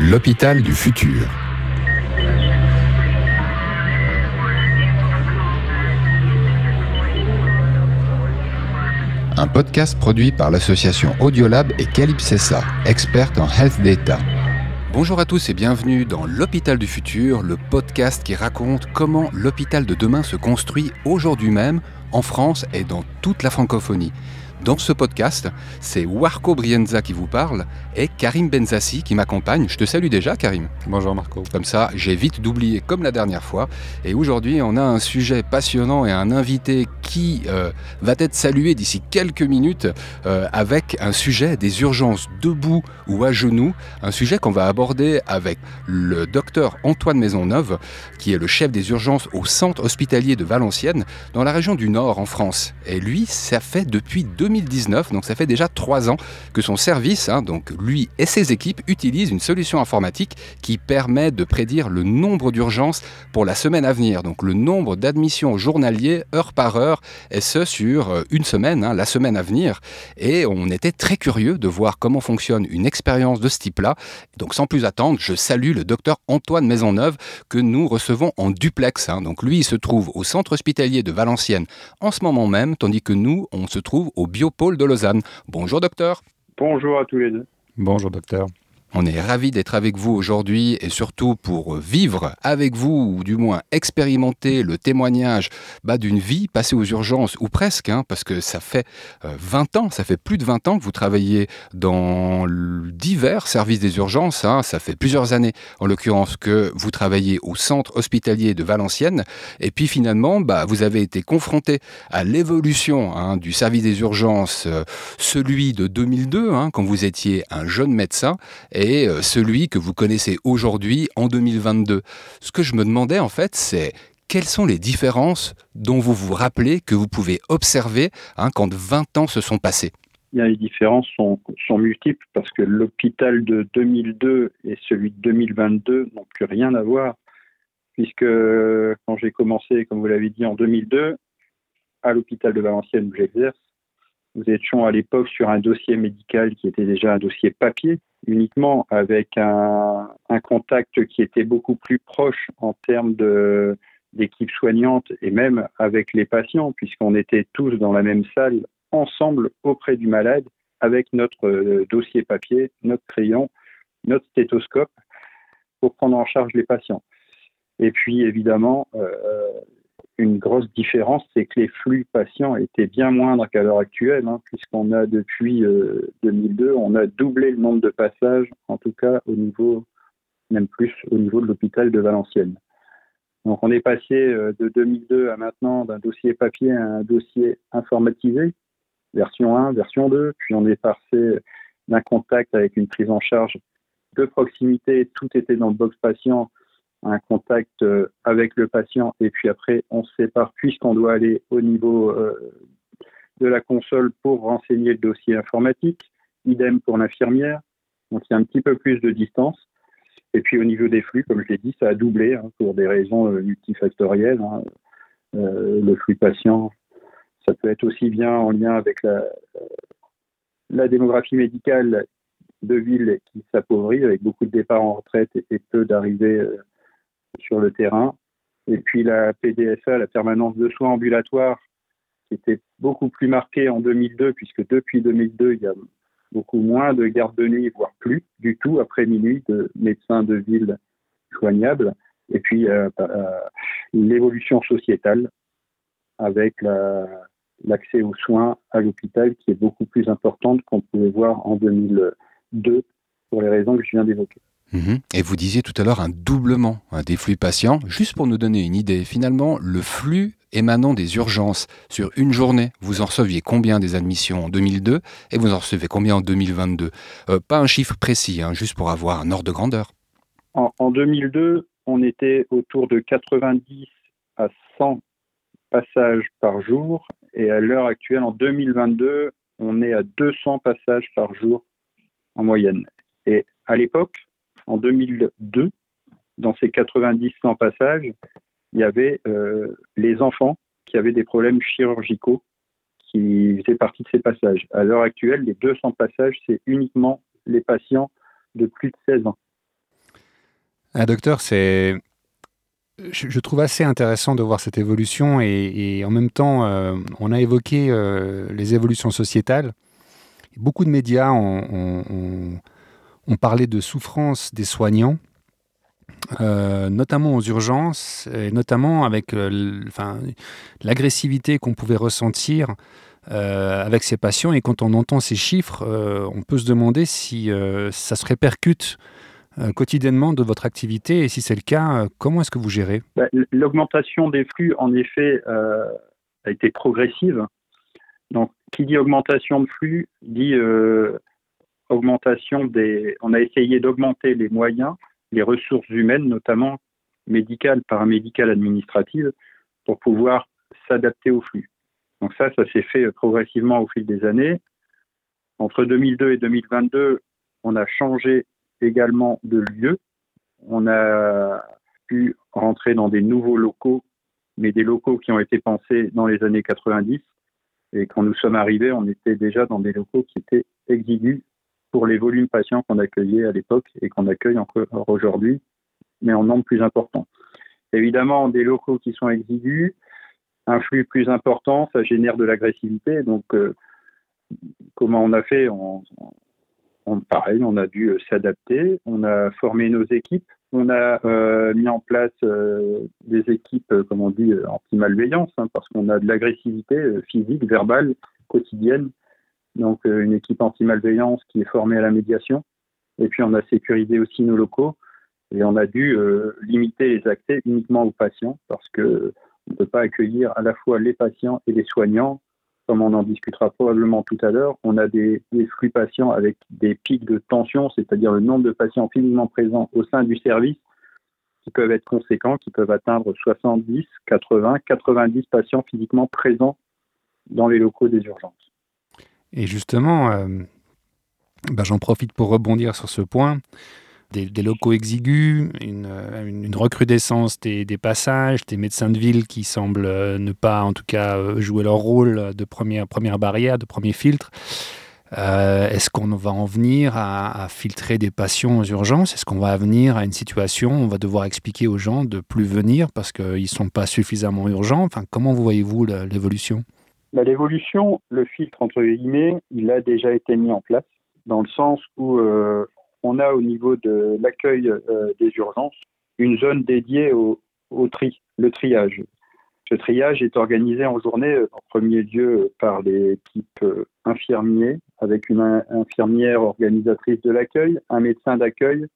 L'hôpital du futur. Un podcast produit par l'association Audiolab et Calypsessa, experte en health data. Bonjour à tous et bienvenue dans L'Hôpital du Futur, le podcast qui raconte comment l'hôpital de demain se construit aujourd'hui même en France et dans toute la francophonie. Dans ce podcast, c'est Warco Brienza qui vous parle et Karim Benzassi qui m'accompagne. Je te salue déjà, Karim. Bonjour, Marco. Comme ça, j'évite d'oublier comme la dernière fois. Et aujourd'hui, on a un sujet passionnant et un invité qui euh, va être salué d'ici quelques minutes euh, avec un sujet des urgences debout ou à genoux. Un sujet qu'on va aborder avec le docteur Antoine Maisonneuve, qui est le chef des urgences au centre hospitalier de Valenciennes, dans la région du Nord en France. Et lui, ça fait depuis 2000 2019, donc ça fait déjà trois ans que son service, hein, donc lui et ses équipes, utilisent une solution informatique qui permet de prédire le nombre d'urgences pour la semaine à venir, donc le nombre d'admissions journaliers heure par heure, et ce sur euh, une semaine, hein, la semaine à venir. Et on était très curieux de voir comment fonctionne une expérience de ce type-là. Donc sans plus attendre, je salue le docteur Antoine Maisonneuve que nous recevons en duplex. Hein. Donc lui, il se trouve au centre hospitalier de Valenciennes en ce moment même, tandis que nous, on se trouve au Biopôle de Lausanne. Bonjour docteur. Bonjour à tous les deux. Bonjour docteur. On est ravi d'être avec vous aujourd'hui et surtout pour vivre avec vous, ou du moins expérimenter le témoignage bah, d'une vie passée aux urgences, ou presque, hein, parce que ça fait 20 euh, ans, ça fait plus de 20 ans que vous travaillez dans divers services des urgences. Hein. ça fait plusieurs années, en l'occurrence, que vous travaillez au centre hospitalier de Valenciennes. Et puis finalement, bah, vous avez été confronté à l'évolution hein, du service des urgences, euh, celui de 2002, quand vous étiez un jeune médecin. Et euh, celui que vous connaissez aujourd'hui en 2022. Ce que je me demandais en fait, c'est quelles sont les différences dont vous vous rappelez que vous pouvez observer hein, quand 20 ans se sont passés? Les différences sont, sont, multiples parce que l'hôpital de 2002 et celui de 2022 n'ont plus rien à voir, puisque quand j'ai commencé, comme vous l'avez dit, en 2002, à l'hôpital de Valenciennes où j'exerce, nous étions à l'époque sur un dossier médical qui était déjà un dossier papier, uniquement avec un, contact qui était beaucoup plus proche en termes d'équipe soignante et même avec les patients, puisqu'on était tous dans la même salle, ensemble auprès du malade, avec notre euh, dossier papier, notre crayon, notre stéthoscope, pour prendre en charge les patients. Et puis évidemment, euh, une grosse différence, c'est que les flux patients étaient bien moindres qu'à l'heure actuelle, hein, puisqu'on a depuis 2002, euh, on a doublé le nombre de passages, en tout cas au niveau, même plus au niveau de l'hôpital de Valenciennes. Donc on est passé euh, de 2002 à maintenant d'un dossier papier à un dossier informatisé, version 1, version 2, puis on est passé d'un contact avec une prise en charge de proximité, tout était dans le box patient un contact euh, avec le patient et puis après on se sépare puisqu'on doit aller au niveau euh, de la console pour renseigner le dossier informatique. Idem pour l'infirmière. Donc il y a un petit peu plus de distance. Et puis au niveau des flux, comme je l'ai dit, ça a doublé hein, pour des raisons euh, multifactorielles. Hein. le flux patient, ça peut être aussi bien en lien avec la, la démographie médicale de ville qui s'appauvrit avec beaucoup de départs en retraite et, peu d'arrivées sur le terrain. Et puis la PDSA, la permanence de soins ambulatoires, qui était beaucoup plus marquée en 2002, puisque depuis 2002, il y a beaucoup moins de gardes de nuit, voire plus du tout après minuit de médecins de ville soignables. Et puis euh, euh, l'évolution sociétale avec l'accès aux soins à l'hôpital qui est beaucoup plus importante qu'on pouvait voir en 2002 pour les raisons que je viens d'évoquer. Mhm. Et vous disiez tout à l'heure un doublement hein, des flux patients. Juste pour nous donner une idée, finalement, le flux émanant des urgences sur une journée, vous en receviez combien des admissions en 2002 et vous en recevez combien en 2022 euh, Pas un chiffre précis, hein, juste pour avoir un ordre de grandeur. En, en 2002, on était autour de 90 à 100 passages par jour et à l'heure actuelle, en 2022, on est à 200 passages par jour en moyenne. Et à l'époque, en 2002, dans ces 90-100 passages, il y avait euh, les enfants qui avaient des problèmes chirurgicaux qui faisaient partie de ces passages. À l'heure actuelle, les 200 passages, c'est uniquement les patients de plus de 16 ans. Ah, docteur, c'est je, trouve assez intéressant de voir cette évolution et, en même temps, euh, on a évoqué euh, les évolutions sociétales. Beaucoup de médias ont, parlé de souffrance des soignants, euh, notamment aux urgences, et notamment avec l'agressivité qu'on pouvait ressentir avec ces patients. Et quand on entend ces chiffres, on peut se demander si ça se répercute euh, quotidiennement de votre activité Et si c'est le cas, euh, comment est-ce que vous gérez? Bah, L'augmentation des flux, en effet, euh, a été progressive. Donc, qui dit augmentation de flux dit augmentation des. On a essayé d'augmenter les moyens, les ressources humaines, notamment médicales, paramédicales, administratives, pour pouvoir s'adapter aux flux. Donc ça, ça s'est fait progressivement au fil des années. Entre 2002 et 2022, on a changé également de lieux. On a pu rentrer dans des nouveaux locaux, mais des locaux qui ont été pensés dans les années 90. Et quand nous sommes arrivés, on était déjà dans des locaux qui étaient exigus pour les volumes patients qu'on accueillait à l'époque et qu'on accueille encore aujourd'hui, mais en nombre plus important. Évidemment, des locaux qui sont exigus, un flux plus important, ça génère de l'agressivité. Donc, euh, comment on a fait? On, pareil, on a dû euh, s'adapter, on a formé nos équipes, on a euh, mis en place des équipes, comme on dit, anti-malveillance, hein, parce qu'on a de l'agressivité physique, verbale, quotidienne. Donc une équipe anti-malveillance qui est formée à la médiation. Et puis on a sécurisé aussi nos locaux et on a dû limiter les accès uniquement aux patients parce que on ne peut pas accueillir à la fois les patients et les soignants comme on en discutera probablement tout à l'heure, on a des, flux patients avec des pics de tension, c'est-à-dire le nombre de patients physiquement présents au sein du service qui peuvent être conséquents, qui peuvent atteindre 70, 80, 90 patients physiquement présents dans les locaux des urgences. Et justement, euh, bah, j'en profite pour rebondir sur ce point. Des, locaux exigus, euh, une, recrudescence des, passages, des médecins de ville qui semblent euh, ne pas, en tout cas, euh, jouer leur rôle de première, première barrière, de premier filtre. Est-ce qu'on va en venir à, filtrer des patients aux urgences? Est-ce qu'on va venir à une situation où on va devoir expliquer aux gens de plus venir parce qu'ils ne sont pas suffisamment urgents? Enfin, Comment vous voyez-vous l'évolution? Bah, L'évolution, le filtre entre guillemets, il a déjà été mis en place dans le sens où on a au niveau de l'accueil euh, des urgences une zone dédiée au, tri, le triage. Ce triage est organisé en journée, euh, en premier lieu par l'équipe euh, infirmiers, avec une infirmière organisatrice de l'accueil, un médecin d'accueil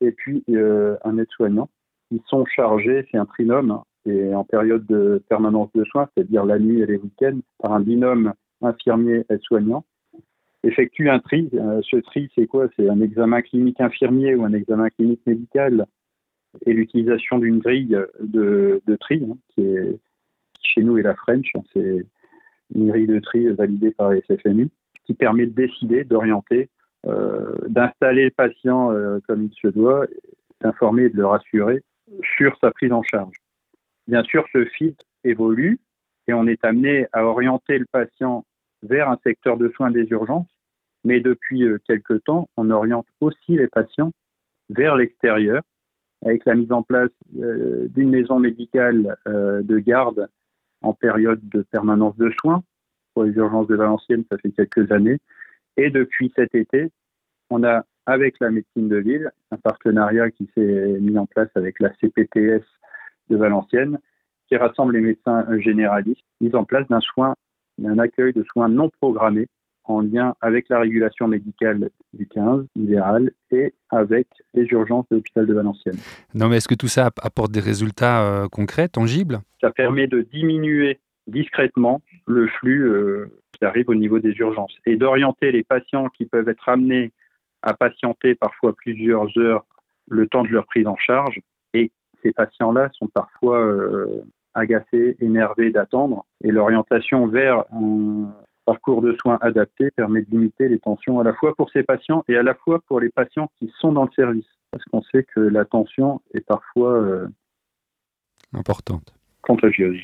et puis un aide-soignant. Ils sont chargés, c'est un trinôme, hein, et en période de permanence de soins, c'est-à-dire la nuit et les week-ends, par un binôme infirmier-aide-soignant effectue un tri. Euh, ce tri, c'est quoi? C'est un examen clinique infirmier ou un examen clinique médical et l'utilisation d'une grille de, tri hein, qui, est, chez nous est la French. C'est une grille de tri validée par les SFMU qui permet de décider, d'orienter, euh, d'installer le patient euh, comme il se doit, d'informer et de le rassurer sur sa prise en charge. Bien sûr, ce filtre évolue et on est amené à orienter le patient vers un secteur de soins des urgences mais depuis euh, quelques temps, on oriente aussi les patients vers l'extérieur avec la mise en place euh, d'une maison médicale euh, de garde en période de permanence de soins. Pour les urgences de Valenciennes, ça fait quelques années. Et depuis cet été, on a, avec la médecine de ville, un partenariat qui s'est mis en place avec la CPTS de Valenciennes, qui rassemble les médecins généralistes, mise en place d'un soin, d'un accueil de soins non programmés en lien avec la régulation médicale du 15 libéral et avec les urgences de l'hôpital de Valenciennes. Non, mais est-ce que tout ça apporte des résultats euh, concrets, tangibles? Ça permet de diminuer discrètement le flux euh, qui arrive au niveau des urgences et d'orienter les patients qui peuvent être amenés à patienter parfois plusieurs heures le temps de leur prise en charge. Et ces patients-là sont parfois euh, agacés, énervés d'attendre. Et l'orientation vers un parcours de soins adapté permet de limiter les tensions à la fois pour ces patients et à la fois pour les patients qui sont dans le service. Parce qu'on sait que la tension est parfois euh, importante. Contagieuse.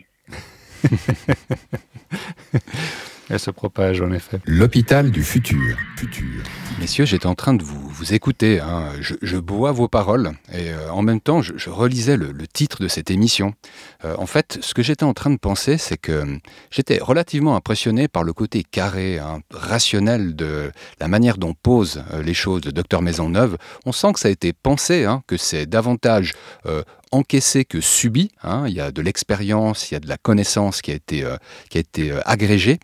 Elle se propage en effet. L'hôpital du futur. futur. Messieurs, j'étais en train de vous, vous écouter. Hein. Je, bois vos paroles et euh, en même temps, je, relisais le, titre de cette émission. Euh, en fait, ce que j'étais en train de penser, c'est que euh, j'étais relativement impressionné par le côté carré, hein, rationnel de la manière dont pose les choses de Docteur Maisonneuve. On sent que ça a été pensé, hein, que c'est davantage encaissé que subi. Hein. Il y a de l'expérience, il y a de la connaissance qui a été, euh, qui a été euh, agrégée.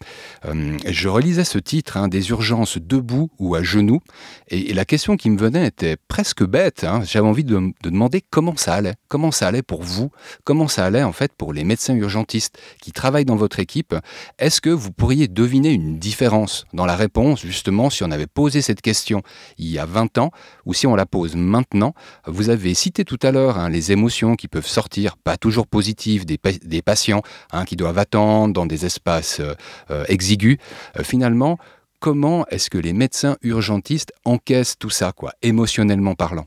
Euh, je relisais ce titre, hein, des urgences debout ou à genoux, et, la question qui me venait était presque bête. Hein. J'avais envie de, de, demander comment ça allait, comment ça allait pour vous, comment ça allait en fait pour les médecins urgentistes qui travaillent dans votre équipe. Est-ce que vous pourriez deviner une différence dans la réponse, justement, si on avait posé cette question il y a 20 ans ou si on la pose maintenant? Vous avez cité tout à l'heure les émotions qui peuvent sortir, pas toujours positives, des, patients hein, qui doivent attendre dans des espaces euh, euh, exigus. Euh, finalement, comment est-ce que les médecins urgentistes encaissent tout ça, quoi, émotionnellement parlant?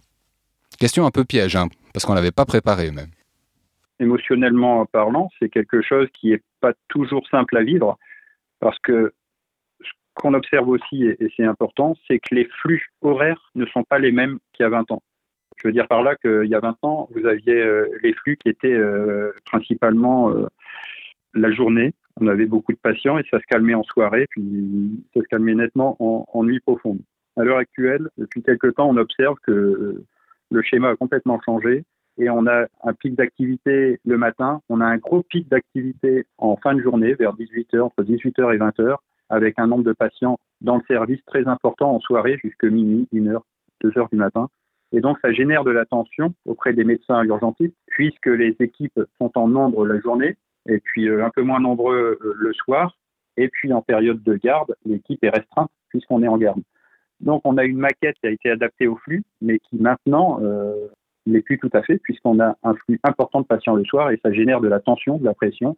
Question un peu piège, hein, parce qu'on l'avait pas préparé même. Émotionnellement parlant, c'est quelque chose qui n'est pas toujours simple à vivre, parce que ce qu'on observe aussi, et c'est important, c'est que les flux horaires ne sont pas les mêmes qu'il y a 20 ans. Je veux dire par là qu'il y a 20 ans, vous aviez euh, les flux qui étaient euh, principalement euh, la journée. On avait beaucoup de patients et ça se calmait en soirée, puis ça se calmait nettement en, nuit profonde. À l'heure actuelle, depuis quelques temps, on observe que le schéma a complètement changé et on a un pic d'activité le matin, on a un gros pic d'activité en fin de journée, vers 18h, entre 18h et 20h, avec un nombre de patients dans le service très important en soirée, jusque minuit, 1h, 2h du matin. Et donc, ça génère de la tension auprès des médecins urgentistes, puisque les équipes sont en nombre la journée, et puis euh, un peu moins nombreux euh, le soir. Et puis, en période de garde, l'équipe est restreinte, puisqu'on est en garde. Donc, on a une maquette qui a été adaptée au flux, mais qui maintenant euh, n'est plus tout à fait, puisqu'on a un flux important de patients le soir, et ça génère de la tension, de la pression.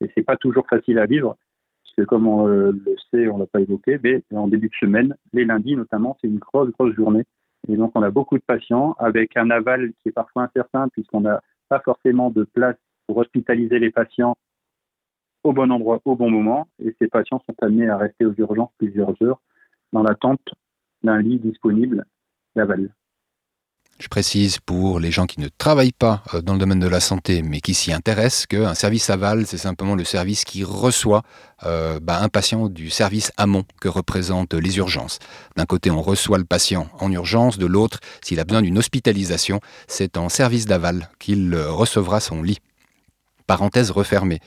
Et c'est pas toujours facile à vivre, puisque comme on le sait, on l'a pas évoqué, mais en début de semaine, les lundis notamment, c'est une grosse, grosse journée et donc, on a beaucoup de patients avec un aval qui est parfois incertain puisqu'on n'a pas forcément de place pour hospitaliser les patients au bon endroit, au bon moment. Et ces patients sont amenés à rester aux urgences plusieurs heures dans l'attente d'un lit disponible d'aval. Je précise pour les gens qui ne travaillent pas euh, dans le domaine de la santé, mais qui s'y intéressent, qu'un service aval, c'est simplement le service qui reçoit euh, bah, un patient du service amont que représentent les urgences. D'un côté, on reçoit le patient en urgence, de l'autre, s'il a besoin d'une hospitalisation, c'est en service d'aval qu'il recevra son lit parenthèse refermée.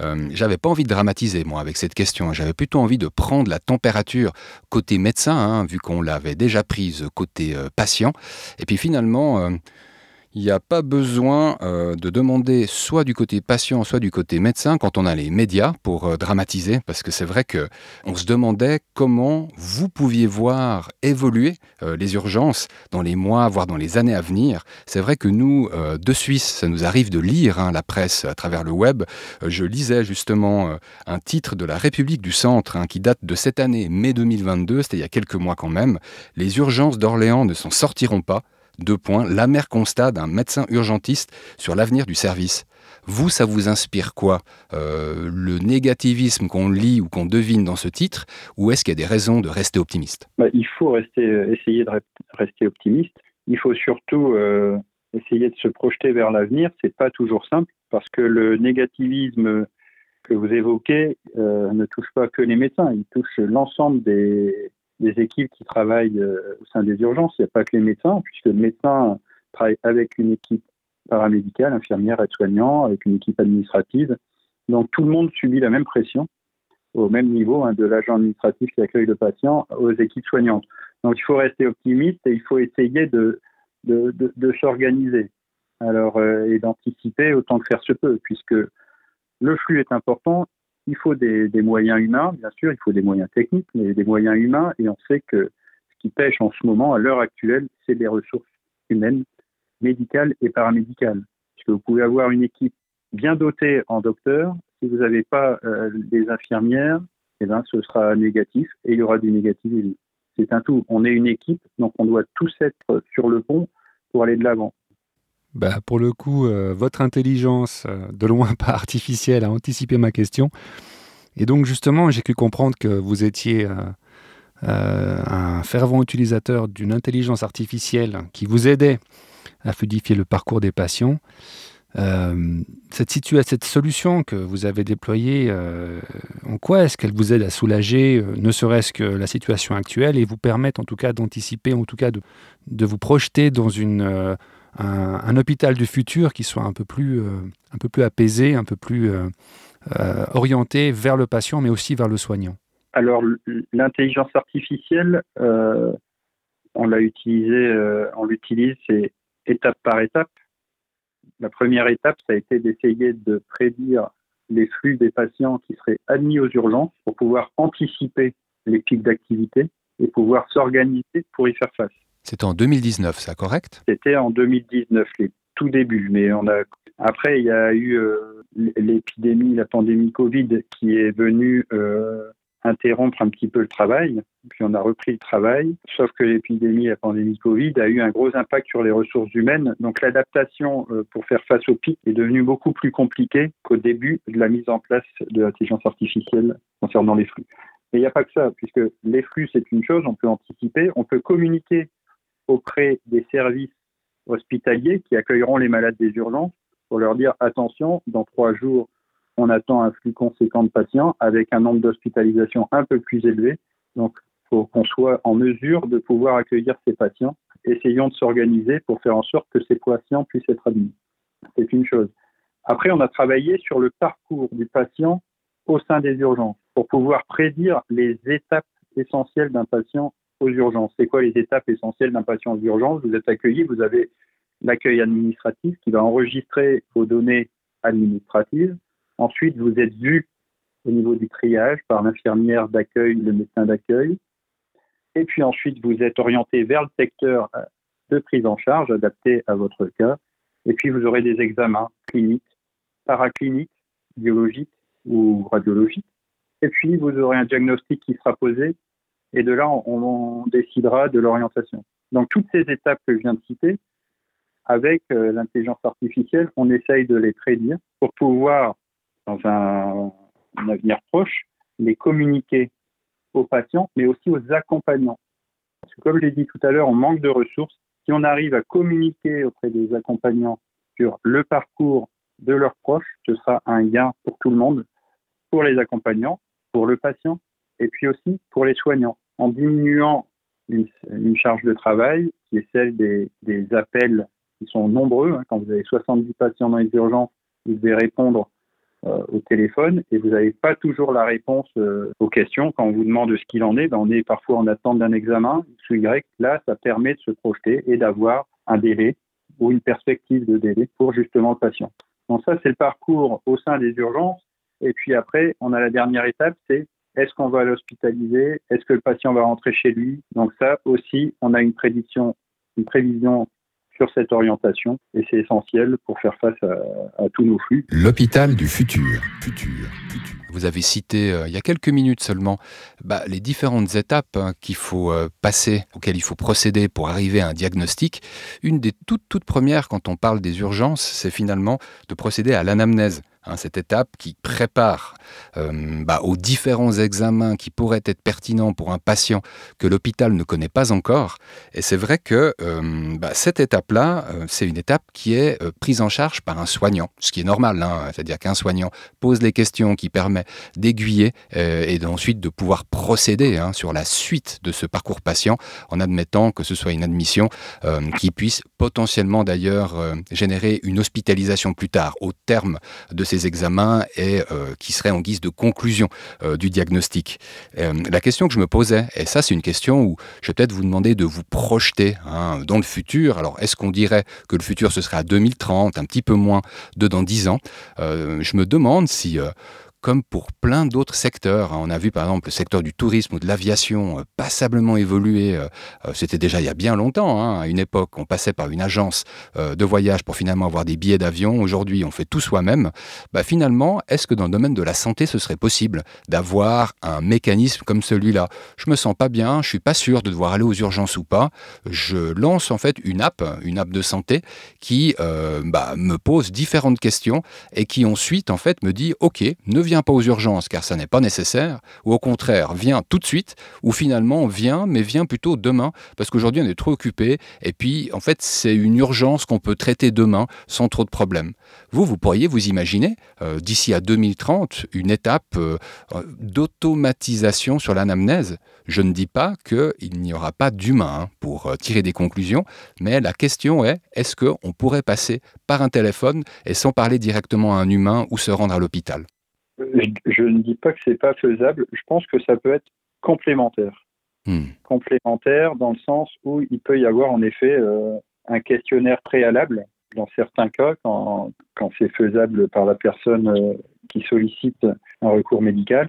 Euh, j'avais pas envie de dramatiser, moi, avec cette question. J'avais plutôt envie de prendre la température côté médecin, hein, vu qu'on l'avait déjà prise côté euh, patient. Et puis finalement, euh, il n'y a pas besoin euh, de demander soit du côté patient, soit du côté médecin quand on a les médias pour euh, dramatiser, parce que c'est vrai que on se demandait comment vous pouviez voir évoluer euh, les urgences dans les mois, voire dans les années à venir. C'est vrai que nous, de Suisse, ça nous arrive de lire hein, la presse à travers le web. je lisais justement un titre de la République du Centre hein, qui date de cette année, mai 2022, c'était il y a quelques mois quand même. Les urgences d'Orléans ne s'en sortiront pas. Deux points, l'amer constat d'un médecin urgentiste sur l'avenir du service. Vous, ça vous inspire quoi euh, Le négativisme qu'on lit ou qu'on devine dans ce titre Ou est-ce qu'il y a des raisons de rester optimiste? Bah, Il faut rester, euh, essayer de rester optimiste. Il faut surtout euh, essayer de se projeter vers l'avenir. C'est pas toujours simple parce que le négativisme que vous évoquez ne touche pas que les médecins, il touche l'ensemble des, des équipes qui travaillent euh, au sein des urgences. Il n'y a pas que les médecins, puisque le médecin travaille avec une équipe paramédicale, infirmière, aide-soignant, avec une équipe administrative. Donc tout le monde subit la même pression au même niveau hein, de l'agent administratif qui accueille le patient aux équipes soignantes. Donc il faut rester optimiste et il faut essayer de, de, de, s'organiser alors euh, et d'anticiper autant que faire se peut, puisque le flux est important il faut des, moyens humains, bien sûr, il faut des moyens techniques, mais des moyens humains, et on sait que ce qui pêche en ce moment, à l'heure actuelle, c'est les ressources humaines, médicales et paramédicales. Parce que vous pouvez avoir une équipe bien dotée en docteurs, si vous n'avez pas euh, des infirmières, eh ben, ce sera négatif et il y aura du négativisme. C'est un tout. On est une équipe, donc on doit tous être sur le pont pour aller de l'avant. Bah, pour le coup, euh, votre intelligence, euh, de loin pas artificielle, a anticipé ma question. Et donc justement, j'ai pu comprendre que vous étiez un fervent utilisateur d'une intelligence artificielle qui vous aidait à fluidifier le parcours des patients. Euh, cette, cette solution que vous avez déployée, euh, en quoi est-ce qu'elle vous aide à soulager, euh, ne serait-ce que la situation actuelle, et vous permettre en tout cas d'anticiper, en tout cas de, vous projeter dans une, un, hôpital du futur qui soit un peu plus, un peu plus apaisé, un peu plus orienté vers le patient, mais aussi vers le soignant Alors l'intelligence artificielle, on l'a utilisée, on l'utilise, c'est étape par étape la première étape, ça a été d'essayer de prédire les flux des patients qui seraient admis aux urgences pour pouvoir anticiper les pics d'activité et pouvoir s'organiser pour y faire face. C'était en 2019, ça, correct? C'était en 2019, les tout débuts. Mais on a après, il y a eu euh, l'épidémie, la pandémie Covid qui est venue euh, interrompre un petit peu le travail. Puis on a repris le travail, sauf que l'épidémie, la pandémie Covid a eu un gros impact sur les ressources humaines. Donc l'adaptation euh, pour faire face au pic est devenue beaucoup plus compliquée qu'au début de la mise en place de l'intelligence artificielle concernant les flux. Mais il n'y a pas que ça, puisque les flux, c'est une chose, on peut anticiper, on peut communiquer auprès des services hospitaliers qui accueilleront les malades des urgences pour leur dire attention, dans trois jours, on attend un flux conséquent de patients avec un nombre d'hospitalisations un peu plus élevé. Donc, il faut qu'on soit en mesure de pouvoir accueillir ces patients. Essayons de s'organiser pour faire en sorte que ces patients puissent être admis. C'est une chose. Après, on a travaillé sur le parcours du patient au sein des urgences pour pouvoir prédire les étapes essentielles d'un patient aux urgences. C'est quoi les étapes essentielles d'un patient aux urgences? Vous êtes accueilli, vous avez l'accueil administratif qui va enregistrer vos données administratives. Ensuite, vous êtes vu au niveau du triage par l'infirmière d'accueil, le médecin d'accueil. Et puis ensuite, vous êtes orienté vers le secteur euh, de prise en charge adapté à votre cas. Et puis, vous aurez des examens cliniques, paracliniques, biologiques ou radiologiques. Et puis, vous aurez un diagnostic qui sera posé. Et de là, on, décidera de l'orientation. Donc, toutes ces étapes que je viens de citer, avec euh, l'intelligence artificielle, on essaye de les prédire pour pouvoir dans un, avenir proche, les communiquer aux patients, mais aussi aux accompagnants. Parce que comme je l'ai dit tout à l'heure, on manque de ressources. Si on arrive à communiquer auprès des accompagnants sur le parcours de leurs proches, ce sera un gain pour tout le monde, pour les accompagnants, pour le patient, et puis aussi pour les soignants, en diminuant une, charge de travail qui est celle des, appels qui sont nombreux. Hein. Quand vous avez 70 patients dans les urgences, vous devez répondre euh, au téléphone et vous n'avez pas toujours la réponse euh, aux questions. Quand on vous demande ce qu'il en est, ben on est parfois en attente d'un examen, X ou Y. Là, ça permet de se projeter et d'avoir un délai ou une perspective de délai pour justement le patient. Donc ça, c'est le parcours au sein des urgences. Et puis après, on a la dernière étape, c'est est-ce qu'on va l'hospitaliser? Est-ce que le patient va rentrer chez lui? Donc ça aussi, on a une prédiction, une prévision sur cette orientation et c'est essentiel pour faire face à, tous nos flux. L'hôpital du futur. futur. Vous avez cité euh, il y a quelques minutes seulement bah, les différentes étapes hein, qu'il faut euh, passer, auxquelles il faut procéder pour arriver à un diagnostic. Une des toutes, toutes premières quand on parle des urgences, c'est finalement de procéder à l'anamnèse. Hein, cette étape qui prépare euh, bah, aux différents examens qui pourraient être pertinents pour un patient que l'hôpital ne connaît pas encore. Et c'est vrai que euh, bah, cette étape-là, euh, c'est une étape qui est prise en charge par un soignant, ce qui est normal, hein. c'est-à-dire qu'un soignant pose les questions qui permet d'aiguiller et ensuite de pouvoir procéder hein, sur la suite de ce parcours patient en admettant que ce soit une admission qui puisse potentiellement d'ailleurs générer une hospitalisation plus tard au terme de ces examens et euh, qui serait en guise de conclusion euh, du diagnostic. Euh, la question que je me posais, et ça c'est une question où je vais peut-être vous demander de vous projeter hein, dans le futur. Alors est-ce qu'on dirait que le futur ce serait à 2030, un petit peu moins de dans 10 ans? Je me demande si comme pour plein d'autres secteurs. Hein. On a vu par exemple le secteur du tourisme ou de l'aviation euh, passablement évoluer. Euh, euh, c'était déjà il y a bien longtemps. Hein. À une époque, on passait par une agence de voyage pour finalement avoir des billets d'avion. Aujourd'hui, on fait tout soi-même. Bah, finalement, est-ce que dans le domaine de la santé, ce serait possible d'avoir un mécanisme comme celui-là? Je me sens pas bien, je suis pas sûr de devoir aller aux urgences ou pas. Je lance en fait une app, une app de santé qui bah, me pose différentes questions et qui ensuite en fait me dit OK, ne viens pas aux urgences car ça n'est pas nécessaire, ou au contraire, viens tout de suite, ou finalement viens, mais viens plutôt demain, parce qu'aujourd'hui on est trop occupé, et puis en fait c'est une urgence qu'on peut traiter demain sans trop de problèmes. Vous, vous pourriez vous imaginer, euh, d'ici à 2030, une étape euh, d'automatisation sur l'anamnèse. Je ne dis pas qu'il n'y aura pas d'humain hein, pour euh, tirer des conclusions, mais la question est, est-ce qu'on pourrait passer par un téléphone et sans parler directement à un humain ou se rendre à l'hôpital? Je, ne dis pas que c'est pas faisable. Je pense que ça peut être complémentaire. Hmm. Complémentaire dans le sens où il peut y avoir en effet un questionnaire préalable dans certains cas, quand, quand c'est faisable par la personne euh, qui sollicite un recours médical,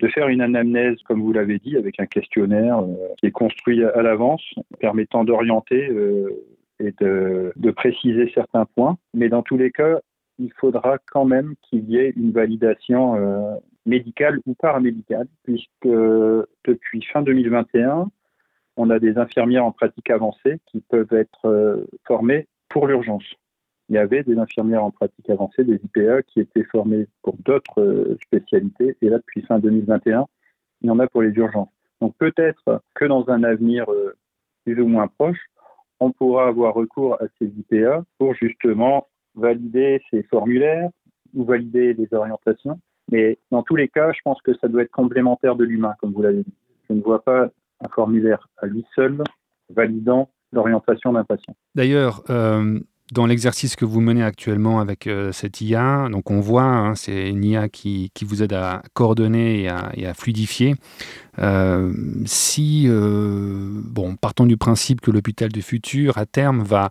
de faire une anamnèse, comme vous l'avez dit, avec un questionnaire euh, qui est construit à l'avance, permettant d'orienter euh, et de, de, préciser certains points. Mais dans tous les cas, il faudra quand même qu'il y ait une validation médicale ou paramédicale, puisque depuis fin 2021, on a des infirmières en pratique avancée qui peuvent être formées pour l'urgence. Il y avait des infirmières en pratique avancée, des IPA, qui étaient formées pour d'autres euh, spécialités. Et là, depuis fin 2021, il y en a pour les urgences. Donc peut-être que dans un avenir euh, plus ou moins proche, on pourra avoir recours à ces IPA pour justement valider ces formulaires ou valider les orientations. Mais dans tous les cas, je pense que ça doit être complémentaire de l'humain, comme vous l'avez dit. Je ne vois pas un formulaire à lui seul validant l'orientation d'un patient. D'ailleurs, euh, dans l'exercice que vous menez actuellement avec euh, cette IA, donc on voit, hein, c'est une IA qui, vous aide à coordonner et à, et à fluidifier. Euh, si, bon, partons du principe que l'hôpital du futur, à terme, va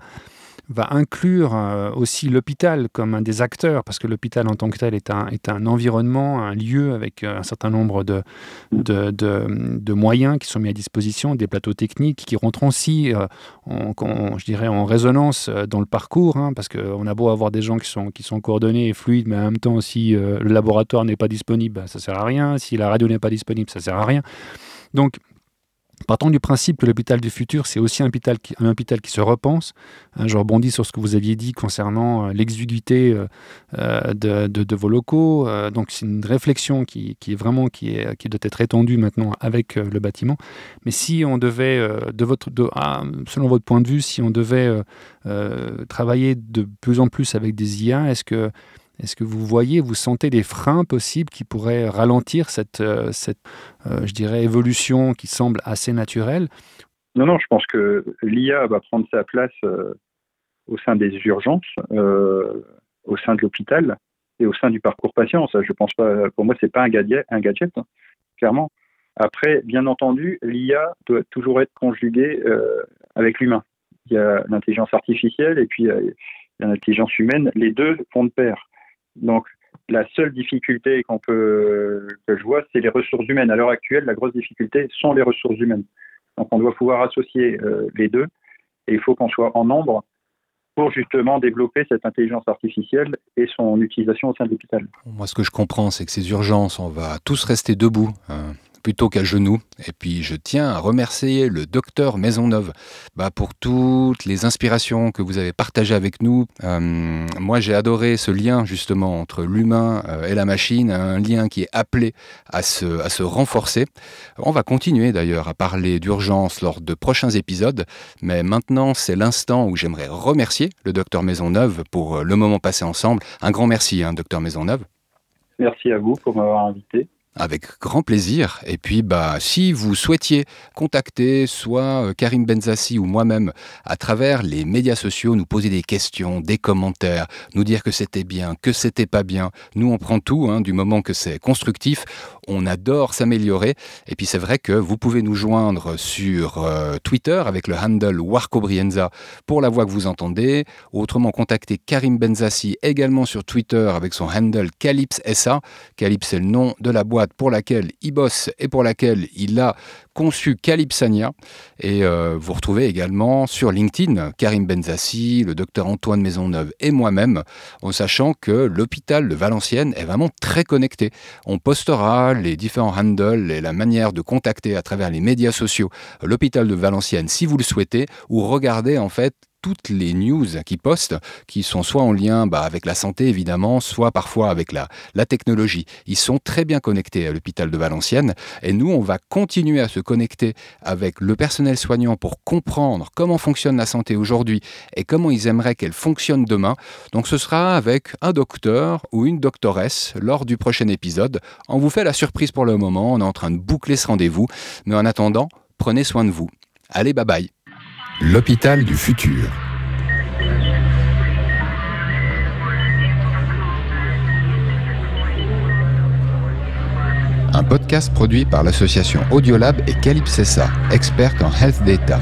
va inclure euh, aussi l'hôpital comme un des acteurs, parce que l'hôpital en tant que tel est un, est un environnement, un lieu avec euh, un certain nombre de, de, de, moyens qui sont mis à disposition, des plateaux techniques qui rentrent aussi, euh, en, je dirais, en résonance dans le parcours, hein, parce qu'on a beau avoir des gens qui sont, qui sont coordonnés et fluides, mais en même temps, si le laboratoire n'est pas disponible, ça sert à rien, si la radio n'est pas disponible, ça sert à rien. Donc, Partons du principe que l'hôpital du futur, c'est aussi un hôpital, qui, un hôpital qui se repense. Hein, je rebondis sur ce que vous aviez dit concernant euh, l'exiguïté euh, euh, de, vos locaux. donc c'est une réflexion qui, est vraiment qui, est, qui doit être étendue maintenant avec le bâtiment. Mais si on devait, de votre, ah, selon votre point de vue, si on devait travailler de plus en plus avec des IA, est-ce que est-ce que vous voyez, vous sentez des freins possibles qui pourraient ralentir cette, euh, euh, je dirais, évolution qui semble assez naturelle? Non, non, je pense que l'IA va prendre sa place euh, au sein des urgences, au sein de l'hôpital et au sein du parcours patient. Ça, je pense pas. Pour moi, c'est pas un gadget, un gadget hein, clairement. Après, bien entendu, l'IA doit toujours être conjuguée avec l'humain. Il y a l'intelligence artificielle et puis l'intelligence humaine. Les deux font de pair. Donc, la seule difficulté qu'on peut, que je vois, c'est les ressources humaines. À l'heure actuelle, la grosse difficulté sont les ressources humaines. Donc, on doit pouvoir associer euh, les deux et il faut qu'on soit en nombre pour justement développer cette intelligence artificielle et son utilisation au sein de l'hôpital. Moi, ce que je comprends, c'est que ces urgences, on va tous rester debout. Hein plutôt qu'à genoux. Et puis je tiens à remercier le docteur Maisonneuve bah, pour toutes les inspirations que vous avez partagées avec nous. Euh, moi j'ai adoré ce lien justement entre l'humain euh, et la machine, un lien qui est appelé à se, à se renforcer. On va continuer d'ailleurs à parler d'urgence lors de prochains épisodes, mais maintenant c'est l'instant où j'aimerais remercier le docteur Maisonneuve pour euh, le moment passé ensemble. Un grand merci, hein, docteur Maisonneuve. Merci à vous pour m'avoir invité. Avec grand plaisir. Et puis, bah, si vous souhaitiez contacter soit euh, Karim Benzassi ou moi-même à travers les médias sociaux, nous poser des questions, des commentaires, nous dire que c'était bien, que c'était pas bien, nous on prend tout, hein, du moment que c'est constructif. On adore s'améliorer. Et puis c'est vrai que vous pouvez nous joindre sur euh, Twitter avec le handle Warcobrienza pour la voix que vous entendez. Autrement, contactez Karim Benzassi également sur Twitter avec son handle Calypse SA. Calypse est le nom de la boîte pour laquelle il bosse et pour laquelle il a conçu Calypsania. Et euh, vous retrouvez également sur LinkedIn Karim Benzassi, le docteur Antoine Maisonneuve et moi-même, en sachant que l'hôpital de Valenciennes est vraiment très connecté. On postera les différents handles et la manière de contacter à travers les médias sociaux l'hôpital de Valenciennes si vous le souhaitez, ou regardez en fait toutes les news qu'ils postent, qui sont soit en lien bah, avec la santé évidemment, soit parfois avec la, la technologie. Ils sont très bien connectés à l'hôpital de Valenciennes et nous, on va continuer à se connecter avec le personnel soignant pour comprendre comment fonctionne la santé aujourd'hui et comment ils aimeraient qu'elle fonctionne demain. Donc ce sera avec un docteur ou une doctoresse lors du prochain épisode. On vous fait la surprise pour le moment, on est en train de boucler ce rendez-vous, mais en attendant, prenez soin de vous. Allez, bye bye. L'hôpital du futur. Un podcast produit par l'association Audiolab et Calypsessa, experte en health data.